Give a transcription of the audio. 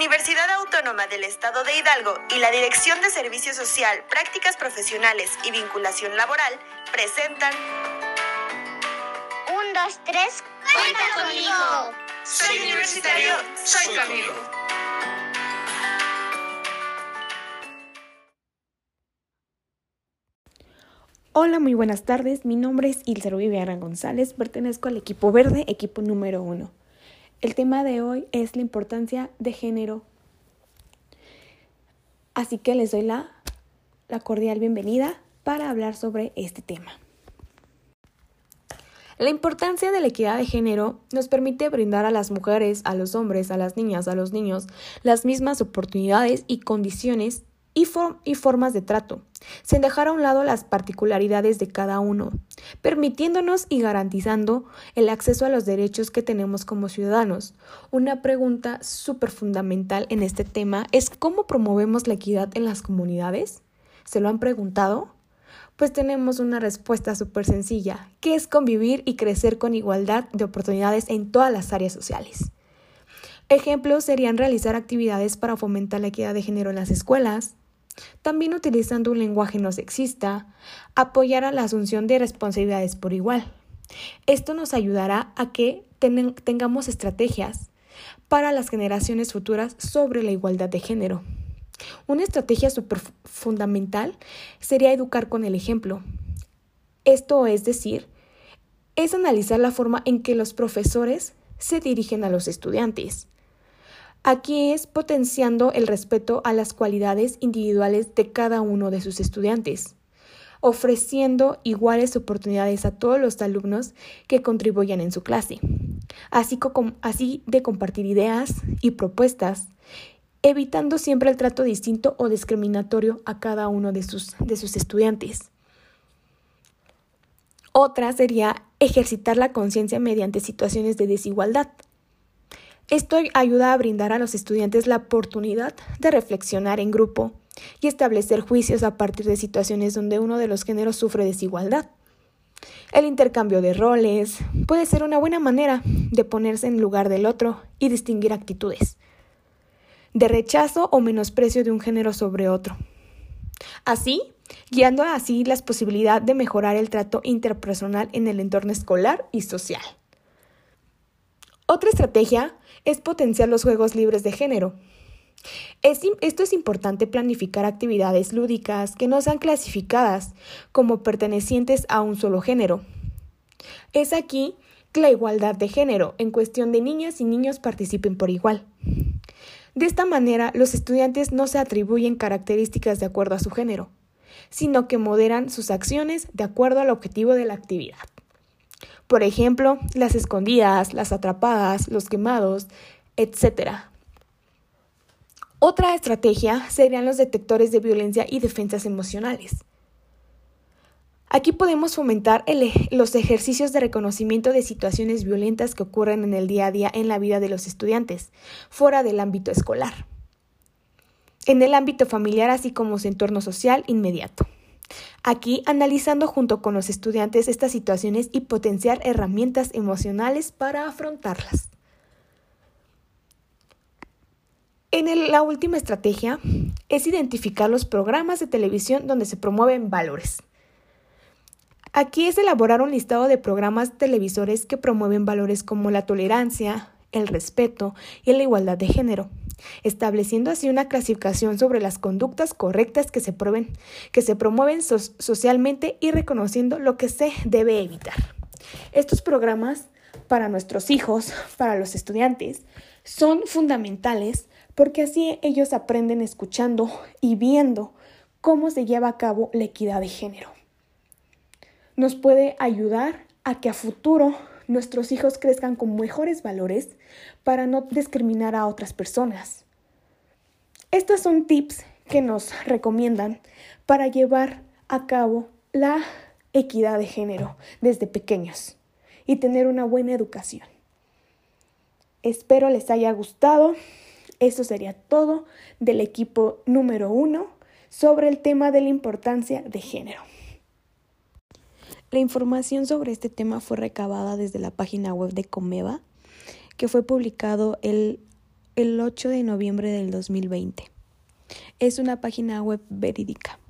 Universidad Autónoma del Estado de Hidalgo y la Dirección de Servicio Social, Prácticas Profesionales y Vinculación Laboral presentan... Un, dos, tres, cuenta conmigo. Soy universitario, soy tu amigo. Hola, muy buenas tardes. Mi nombre es Ilse Viviana González. Pertenezco al equipo verde, equipo número uno. El tema de hoy es la importancia de género. Así que les doy la, la cordial bienvenida para hablar sobre este tema. La importancia de la equidad de género nos permite brindar a las mujeres, a los hombres, a las niñas, a los niños las mismas oportunidades y condiciones y, y, formas de trato, sin dejar a un lado las particularidades de cada uno, permitiéndonos y garantizando el acceso a los derechos que tenemos como ciudadanos. Una pregunta súper fundamental en este tema es cómo promovemos la equidad en las comunidades. ¿Se lo han preguntado? Pues tenemos una respuesta súper sencilla, que es convivir y crecer con igualdad de oportunidades en todas las áreas sociales. Ejemplos serían realizar actividades para fomentar la equidad de género en las escuelas, también utilizando un lenguaje no sexista, apoyar a la asunción de responsabilidades por igual. Esto nos ayudará a que tengamos estrategias para las generaciones futuras sobre la igualdad de género. Una estrategia súper fundamental sería educar con el ejemplo. Esto es decir, es analizar la forma en que los profesores se dirigen a los estudiantes. Aquí es potenciando el respeto a las cualidades individuales de cada uno de sus estudiantes, ofreciendo iguales oportunidades a todos los alumnos que contribuyan en su clase, así, así de compartir ideas y propuestas, evitando siempre el trato distinto o discriminatorio a cada uno de sus, de sus estudiantes. Otra sería ejercitar la conciencia mediante situaciones de desigualdad esto ayuda a brindar a los estudiantes la oportunidad de reflexionar en grupo y establecer juicios a partir de situaciones donde uno de los géneros sufre desigualdad. El intercambio de roles puede ser una buena manera de ponerse en lugar del otro y distinguir actitudes de rechazo o menosprecio de un género sobre otro. Así, guiando así las posibilidades de mejorar el trato interpersonal en el entorno escolar y social. Otra estrategia es potenciar los juegos libres de género. esto es importante planificar actividades lúdicas que no sean clasificadas como pertenecientes a un solo género. Es aquí la igualdad de género en cuestión de niñas y niños participen por igual. De esta manera, los estudiantes no se atribuyen características de acuerdo a su género, sino que moderan sus acciones de acuerdo al objetivo de la actividad. Por ejemplo, las escondidas, las atrapadas, los quemados, etc. Otra estrategia serían los detectores de violencia y defensas emocionales. Aquí podemos fomentar los ejercicios de reconocimiento de situaciones violentas que ocurren en el día a día en la vida de los estudiantes, fuera del ámbito escolar, en el ámbito familiar así como su entorno social inmediato. Aquí analizando junto con los estudiantes estas situaciones y potenciar herramientas emocionales para afrontarlas. En la última estrategia es identificar los programas de televisión donde se promueven valores. Aquí es elaborar un listado de programas televisores que promueven valores como la tolerancia, el respeto y la igualdad de género estableciendo así una clasificación sobre las conductas correctas que se, promueven socialmente y reconociendo lo que se debe evitar. Estos programas para nuestros hijos, para los estudiantes, son fundamentales porque así ellos aprenden escuchando y viendo cómo se lleva a cabo la equidad de género. Nos puede ayudar a que a futuro nuestros hijos crezcan con mejores valores para no discriminar a otras personas. Estos son tips que nos recomiendan para llevar a cabo la equidad de género desde pequeños y tener una buena educación. Espero les haya gustado. Eso sería todo del equipo número uno sobre el tema de la importancia de género. La información sobre este tema fue recabada desde la página web de Comeva, que fue publicado el, el 8 de noviembre del 2020. Es una página web verídica.